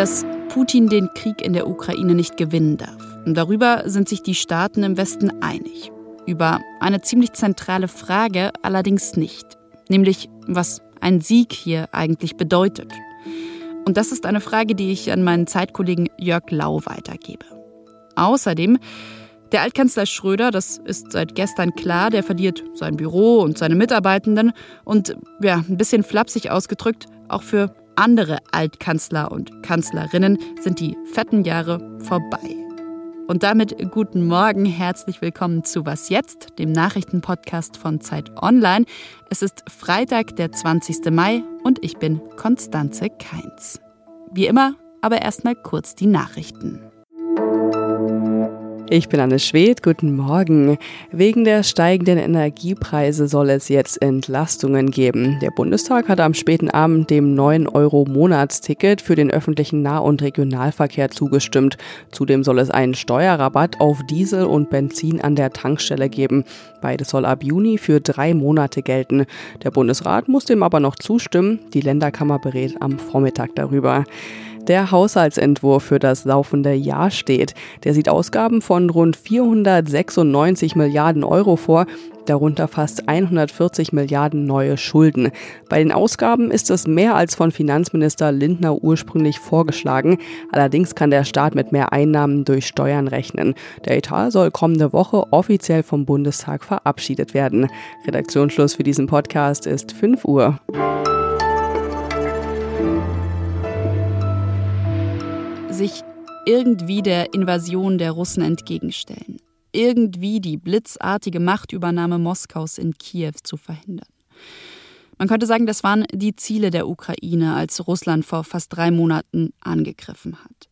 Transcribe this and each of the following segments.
dass Putin den Krieg in der Ukraine nicht gewinnen darf. Und darüber sind sich die Staaten im Westen einig. Über eine ziemlich zentrale Frage allerdings nicht, nämlich was ein Sieg hier eigentlich bedeutet. Und das ist eine Frage, die ich an meinen Zeitkollegen Jörg Lau weitergebe. Außerdem, der Altkanzler Schröder, das ist seit gestern klar, der verliert sein Büro und seine Mitarbeitenden und, ja, ein bisschen flapsig ausgedrückt, auch für andere Altkanzler und Kanzlerinnen sind die fetten Jahre vorbei. Und damit guten Morgen, herzlich willkommen zu Was jetzt, dem Nachrichtenpodcast von Zeit Online. Es ist Freitag, der 20. Mai und ich bin Konstanze Keins. Wie immer, aber erstmal kurz die Nachrichten. Ich bin Anne Schwedt, guten Morgen. Wegen der steigenden Energiepreise soll es jetzt Entlastungen geben. Der Bundestag hat am späten Abend dem 9-Euro-Monatsticket für den öffentlichen Nah- und Regionalverkehr zugestimmt. Zudem soll es einen Steuerrabatt auf Diesel und Benzin an der Tankstelle geben. Beides soll ab Juni für drei Monate gelten. Der Bundesrat muss dem aber noch zustimmen. Die Länderkammer berät am Vormittag darüber der Haushaltsentwurf für das laufende Jahr steht. Der sieht Ausgaben von rund 496 Milliarden Euro vor, darunter fast 140 Milliarden neue Schulden. Bei den Ausgaben ist es mehr als von Finanzminister Lindner ursprünglich vorgeschlagen. Allerdings kann der Staat mit mehr Einnahmen durch Steuern rechnen. Der Etat soll kommende Woche offiziell vom Bundestag verabschiedet werden. Redaktionsschluss für diesen Podcast ist 5 Uhr. Sich irgendwie der Invasion der Russen entgegenstellen, irgendwie die blitzartige Machtübernahme Moskaus in Kiew zu verhindern. Man könnte sagen, das waren die Ziele der Ukraine, als Russland vor fast drei Monaten angegriffen hat.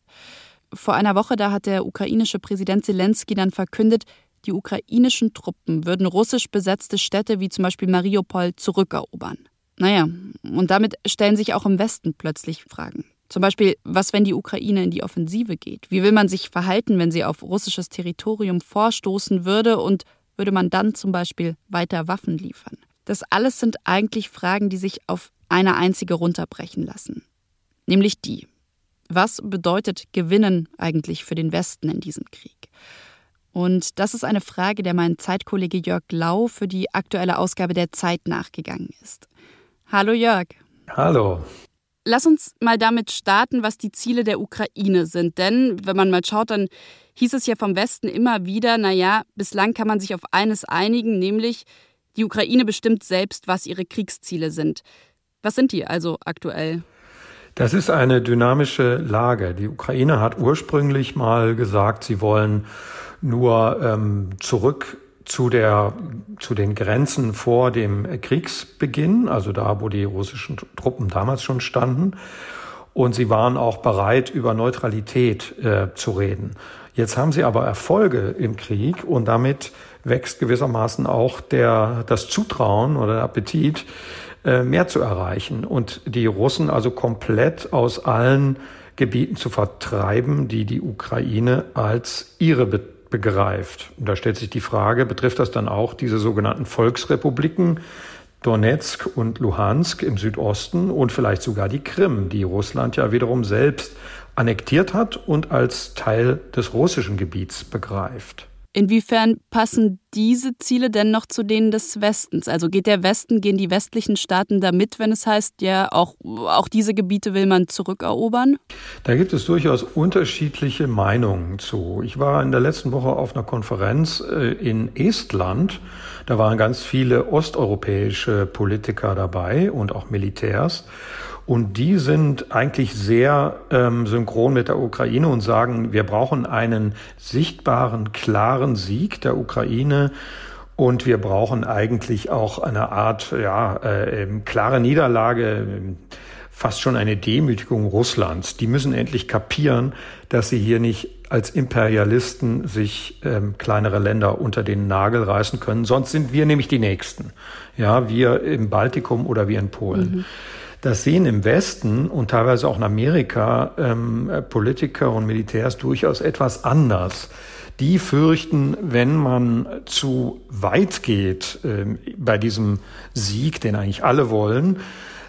Vor einer Woche da hat der ukrainische Präsident Zelensky dann verkündet, die ukrainischen Truppen würden russisch besetzte Städte wie zum Beispiel Mariupol zurückerobern. Naja, und damit stellen sich auch im Westen plötzlich Fragen. Zum Beispiel, was, wenn die Ukraine in die Offensive geht? Wie will man sich verhalten, wenn sie auf russisches Territorium vorstoßen würde und würde man dann zum Beispiel weiter Waffen liefern? Das alles sind eigentlich Fragen, die sich auf eine einzige runterbrechen lassen. Nämlich die, was bedeutet Gewinnen eigentlich für den Westen in diesem Krieg? Und das ist eine Frage, der mein Zeitkollege Jörg Lau für die aktuelle Ausgabe der Zeit nachgegangen ist. Hallo Jörg. Hallo. Lass uns mal damit starten, was die Ziele der Ukraine sind. Denn wenn man mal schaut, dann hieß es ja vom Westen immer wieder, naja, bislang kann man sich auf eines einigen, nämlich die Ukraine bestimmt selbst, was ihre Kriegsziele sind. Was sind die also aktuell? Das ist eine dynamische Lage. Die Ukraine hat ursprünglich mal gesagt, sie wollen nur ähm, zurück zu, der, zu den Grenzen vor dem Kriegsbeginn, also da, wo die russischen Truppen damals schon standen. Und sie waren auch bereit, über Neutralität äh, zu reden. Jetzt haben sie aber Erfolge im Krieg und damit wächst gewissermaßen auch der, das Zutrauen oder der Appetit, äh, mehr zu erreichen und die Russen also komplett aus allen Gebieten zu vertreiben, die die Ukraine als ihre begreift. Und da stellt sich die Frage, betrifft das dann auch diese sogenannten Volksrepubliken Donetsk und Luhansk im Südosten und vielleicht sogar die Krim, die Russland ja wiederum selbst annektiert hat und als Teil des russischen Gebiets begreift. Inwiefern passen diese Ziele denn noch zu denen des Westens? Also geht der Westen, gehen die westlichen Staaten da mit, wenn es heißt, ja, auch, auch diese Gebiete will man zurückerobern? Da gibt es durchaus unterschiedliche Meinungen zu. Ich war in der letzten Woche auf einer Konferenz äh, in Estland. Da waren ganz viele osteuropäische Politiker dabei und auch Militärs. Und die sind eigentlich sehr ähm, synchron mit der Ukraine und sagen, wir brauchen einen sichtbaren, klaren Sieg der Ukraine. Und wir brauchen eigentlich auch eine Art, ja, äh, klare Niederlage, fast schon eine Demütigung Russlands. Die müssen endlich kapieren, dass sie hier nicht als Imperialisten sich ähm, kleinere Länder unter den Nagel reißen können. Sonst sind wir nämlich die Nächsten. Ja, wir im Baltikum oder wir in Polen. Mhm. Das sehen im Westen und teilweise auch in Amerika ähm, Politiker und Militärs durchaus etwas anders. Die fürchten, wenn man zu weit geht äh, bei diesem Sieg, den eigentlich alle wollen,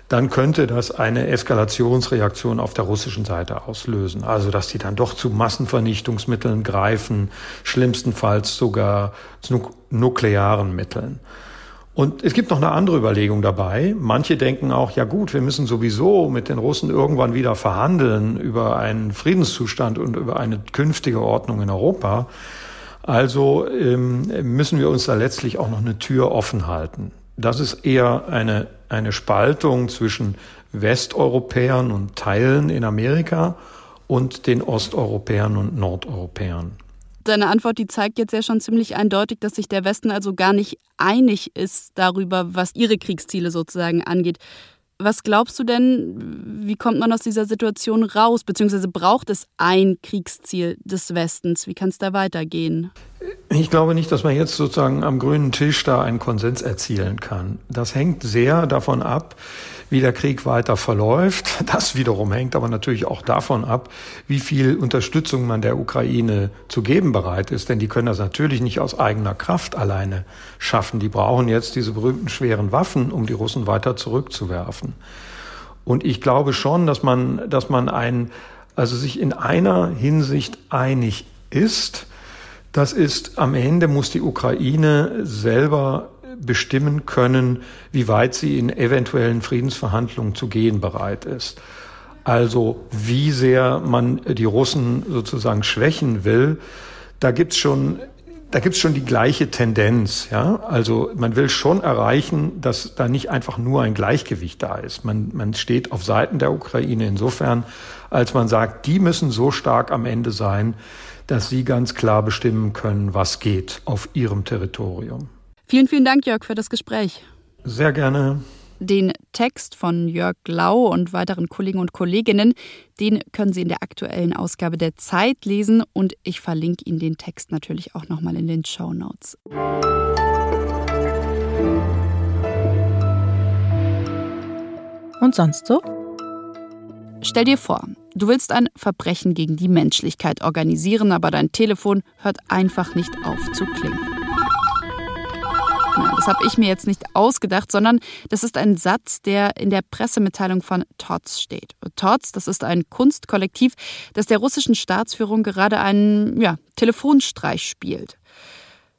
dann könnte das eine Eskalationsreaktion auf der russischen Seite auslösen. Also, dass die dann doch zu Massenvernichtungsmitteln greifen, schlimmstenfalls sogar zu nuklearen Mitteln. Und es gibt noch eine andere Überlegung dabei. Manche denken auch, ja gut, wir müssen sowieso mit den Russen irgendwann wieder verhandeln über einen Friedenszustand und über eine künftige Ordnung in Europa. Also ähm, müssen wir uns da letztlich auch noch eine Tür offen halten. Das ist eher eine eine Spaltung zwischen Westeuropäern und Teilen in Amerika und den Osteuropäern und Nordeuropäern. Deine Antwort, die zeigt jetzt ja schon ziemlich eindeutig, dass sich der Westen also gar nicht einig ist darüber, was ihre Kriegsziele sozusagen angeht. Was glaubst du denn, wie kommt man aus dieser Situation raus? Beziehungsweise braucht es ein Kriegsziel des Westens? Wie kann es da weitergehen? Ich glaube nicht, dass man jetzt sozusagen am grünen Tisch da einen Konsens erzielen kann. Das hängt sehr davon ab, wie der Krieg weiter verläuft. Das wiederum hängt aber natürlich auch davon ab, wie viel Unterstützung man der Ukraine zu geben bereit ist. Denn die können das natürlich nicht aus eigener Kraft alleine schaffen. Die brauchen jetzt diese berühmten schweren Waffen, um die Russen weiter zurückzuwerfen. Und ich glaube schon, dass man, dass man ein, also sich in einer Hinsicht einig ist. Das ist, am Ende muss die Ukraine selber bestimmen können, wie weit sie in eventuellen Friedensverhandlungen zu gehen bereit ist. Also wie sehr man die Russen sozusagen schwächen will, da gibt's schon da gibt's schon die gleiche Tendenz. Ja? Also man will schon erreichen, dass da nicht einfach nur ein Gleichgewicht da ist. Man, man steht auf Seiten der Ukraine insofern, als man sagt, die müssen so stark am Ende sein, dass sie ganz klar bestimmen können, was geht auf ihrem Territorium. Vielen, vielen Dank, Jörg, für das Gespräch. Sehr gerne. Den Text von Jörg Lau und weiteren Kollegen und Kolleginnen, den können Sie in der aktuellen Ausgabe der Zeit lesen und ich verlinke Ihnen den Text natürlich auch nochmal in den Show Notes. Und sonst so? Stell dir vor, du willst ein Verbrechen gegen die Menschlichkeit organisieren, aber dein Telefon hört einfach nicht auf zu klingen. Das habe ich mir jetzt nicht ausgedacht, sondern das ist ein Satz, der in der Pressemitteilung von TOTS steht. TOTS, das ist ein Kunstkollektiv, das der russischen Staatsführung gerade einen ja, Telefonstreich spielt.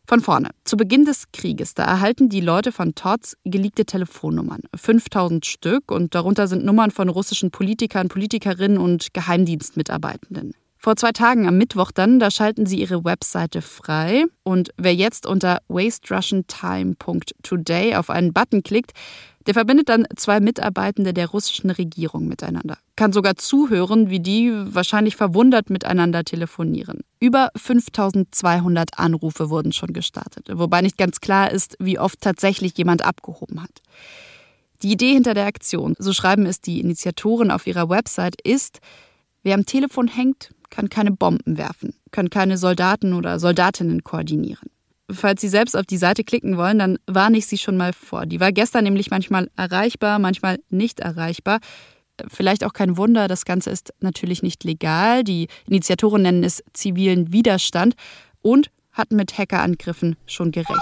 Von vorne. Zu Beginn des Krieges, da erhalten die Leute von TOTS geleakte Telefonnummern. 5000 Stück und darunter sind Nummern von russischen Politikern, Politikerinnen und Geheimdienstmitarbeitenden. Vor zwei Tagen am Mittwoch dann, da schalten sie ihre Webseite frei. Und wer jetzt unter wasterussiantime.today auf einen Button klickt, der verbindet dann zwei Mitarbeitende der russischen Regierung miteinander. Kann sogar zuhören, wie die wahrscheinlich verwundert miteinander telefonieren. Über 5200 Anrufe wurden schon gestartet, wobei nicht ganz klar ist, wie oft tatsächlich jemand abgehoben hat. Die Idee hinter der Aktion, so schreiben es die Initiatoren auf ihrer Website, ist, wer am Telefon hängt, kann keine Bomben werfen, kann keine Soldaten oder Soldatinnen koordinieren. Falls Sie selbst auf die Seite klicken wollen, dann warne ich Sie schon mal vor. Die war gestern nämlich manchmal erreichbar, manchmal nicht erreichbar. Vielleicht auch kein Wunder, das Ganze ist natürlich nicht legal. Die Initiatoren nennen es zivilen Widerstand und hatten mit Hackerangriffen schon gerechnet.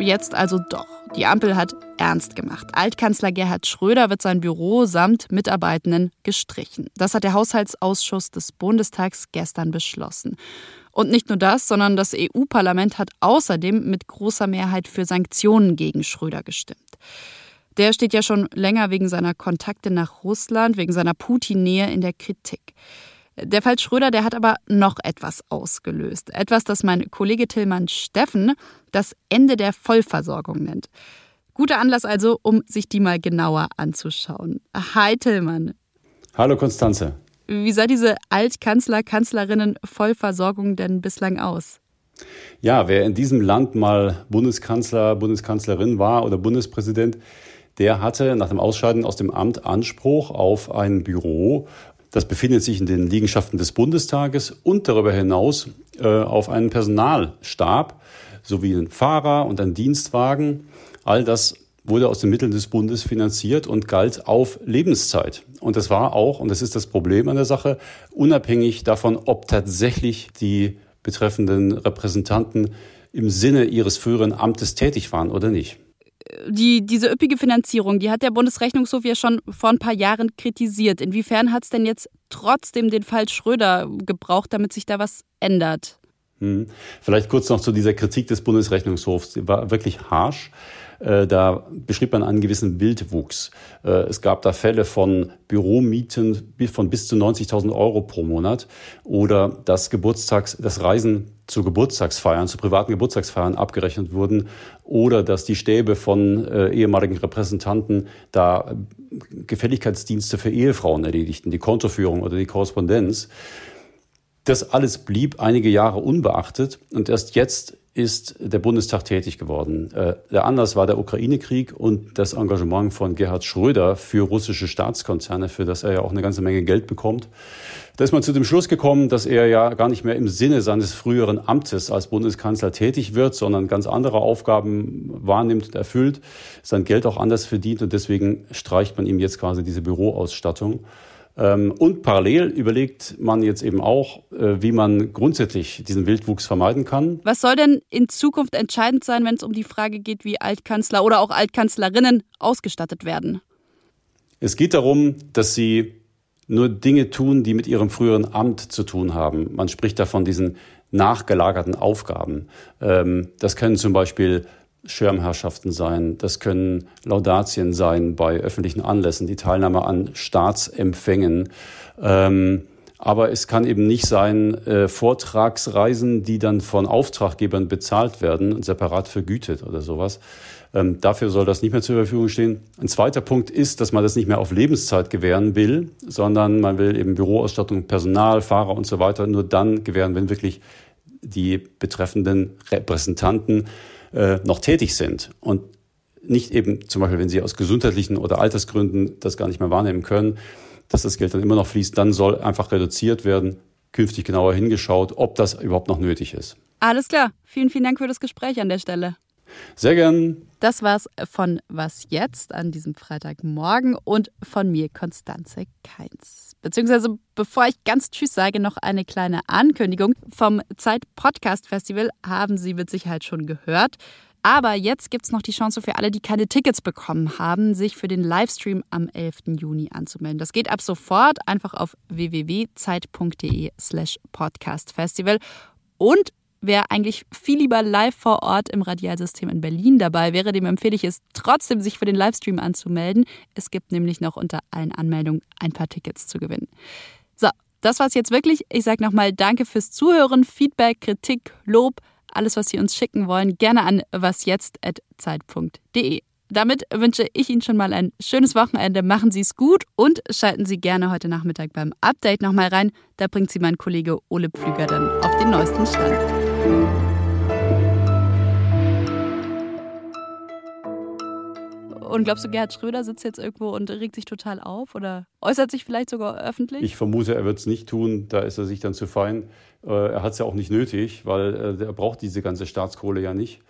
Jetzt also doch. Die Ampel hat ernst gemacht. Altkanzler Gerhard Schröder wird sein Büro samt Mitarbeitenden gestrichen. Das hat der Haushaltsausschuss des Bundestags gestern beschlossen. Und nicht nur das, sondern das EU-Parlament hat außerdem mit großer Mehrheit für Sanktionen gegen Schröder gestimmt. Der steht ja schon länger wegen seiner Kontakte nach Russland, wegen seiner Putin-Nähe in der Kritik. Der Fall Schröder, der hat aber noch etwas ausgelöst. Etwas, das mein Kollege Tillmann Steffen das Ende der Vollversorgung nennt. Guter Anlass also, um sich die mal genauer anzuschauen. Hi Tillmann. Hallo Konstanze. Wie sah diese Altkanzler, Kanzlerinnen Vollversorgung denn bislang aus? Ja, wer in diesem Land mal Bundeskanzler, Bundeskanzlerin war oder Bundespräsident, der hatte nach dem Ausscheiden aus dem Amt Anspruch auf ein Büro, das befindet sich in den Liegenschaften des Bundestages und darüber hinaus äh, auf einen Personalstab sowie einen Fahrer und einen Dienstwagen. All das wurde aus den Mitteln des Bundes finanziert und galt auf Lebenszeit. Und das war auch, und das ist das Problem an der Sache, unabhängig davon, ob tatsächlich die betreffenden Repräsentanten im Sinne ihres früheren Amtes tätig waren oder nicht. Die, diese üppige Finanzierung, die hat der Bundesrechnungshof ja schon vor ein paar Jahren kritisiert. Inwiefern hat es denn jetzt trotzdem den Fall Schröder gebraucht, damit sich da was ändert? Hm. Vielleicht kurz noch zu dieser Kritik des Bundesrechnungshofs. Die war wirklich harsch. Äh, da beschrieb man einen gewissen Wildwuchs. Äh, es gab da Fälle von Büromieten von bis zu 90.000 Euro pro Monat oder dass Geburtstags, das Reisen zu Geburtstagsfeiern, zu privaten Geburtstagsfeiern abgerechnet wurden oder dass die Stäbe von äh, ehemaligen Repräsentanten da Gefälligkeitsdienste für Ehefrauen erledigten, die Kontoführung oder die Korrespondenz. Das alles blieb einige Jahre unbeachtet und erst jetzt ist der Bundestag tätig geworden. Äh, der Anlass war der Ukraine-Krieg und das Engagement von Gerhard Schröder für russische Staatskonzerne, für das er ja auch eine ganze Menge Geld bekommt. Da ist man zu dem Schluss gekommen, dass er ja gar nicht mehr im Sinne seines früheren Amtes als Bundeskanzler tätig wird, sondern ganz andere Aufgaben wahrnimmt und erfüllt, sein Geld auch anders verdient und deswegen streicht man ihm jetzt quasi diese Büroausstattung. Ähm, und parallel überlegt man jetzt eben auch, äh, wie man grundsätzlich diesen Wildwuchs vermeiden kann. Was soll denn in Zukunft entscheidend sein, wenn es um die Frage geht, wie Altkanzler oder auch Altkanzlerinnen ausgestattet werden? Es geht darum, dass sie nur Dinge tun, die mit ihrem früheren Amt zu tun haben. Man spricht da von diesen nachgelagerten Aufgaben. Ähm, das können zum Beispiel Schirmherrschaften sein, das können Laudatien sein bei öffentlichen Anlässen, die Teilnahme an Staatsempfängen. Ähm, aber es kann eben nicht sein, äh, Vortragsreisen, die dann von Auftraggebern bezahlt werden und separat vergütet oder sowas. Ähm, dafür soll das nicht mehr zur Verfügung stehen. Ein zweiter Punkt ist, dass man das nicht mehr auf Lebenszeit gewähren will, sondern man will eben Büroausstattung, Personal, Fahrer und so weiter nur dann gewähren, wenn wirklich die betreffenden Repräsentanten äh, noch tätig sind und nicht eben zum Beispiel, wenn sie aus gesundheitlichen oder Altersgründen das gar nicht mehr wahrnehmen können, dass das Geld dann immer noch fließt, dann soll einfach reduziert werden, künftig genauer hingeschaut, ob das überhaupt noch nötig ist. Alles klar. Vielen, vielen Dank für das Gespräch an der Stelle. Sehr gern. Das war's von Was jetzt an diesem Freitagmorgen und von mir, Konstanze Keins. Beziehungsweise, bevor ich ganz Tschüss sage, noch eine kleine Ankündigung. Vom Zeit Podcast Festival haben Sie mit Sicherheit schon gehört. Aber jetzt gibt es noch die Chance für alle, die keine Tickets bekommen haben, sich für den Livestream am 11. Juni anzumelden. Das geht ab sofort einfach auf www.zeit.de slash podcastfestival. Und Wer eigentlich viel lieber live vor Ort im Radialsystem in Berlin dabei wäre, dem empfehle ich es trotzdem, sich für den Livestream anzumelden. Es gibt nämlich noch unter allen Anmeldungen ein paar Tickets zu gewinnen. So, das war's jetzt wirklich. Ich sage nochmal Danke fürs Zuhören, Feedback, Kritik, Lob, alles, was Sie uns schicken wollen, gerne an wasjetzt.zeit.de. Damit wünsche ich Ihnen schon mal ein schönes Wochenende. Machen Sie es gut und schalten Sie gerne heute Nachmittag beim Update nochmal rein. Da bringt Sie mein Kollege Ole Pflüger dann auf den neuesten Stand. Und glaubst du, Gerhard Schröder sitzt jetzt irgendwo und regt sich total auf oder äußert sich vielleicht sogar öffentlich? Ich vermute, er wird es nicht tun. Da ist er sich dann zu fein. Äh, er hat es ja auch nicht nötig, weil äh, er braucht diese ganze Staatskohle ja nicht.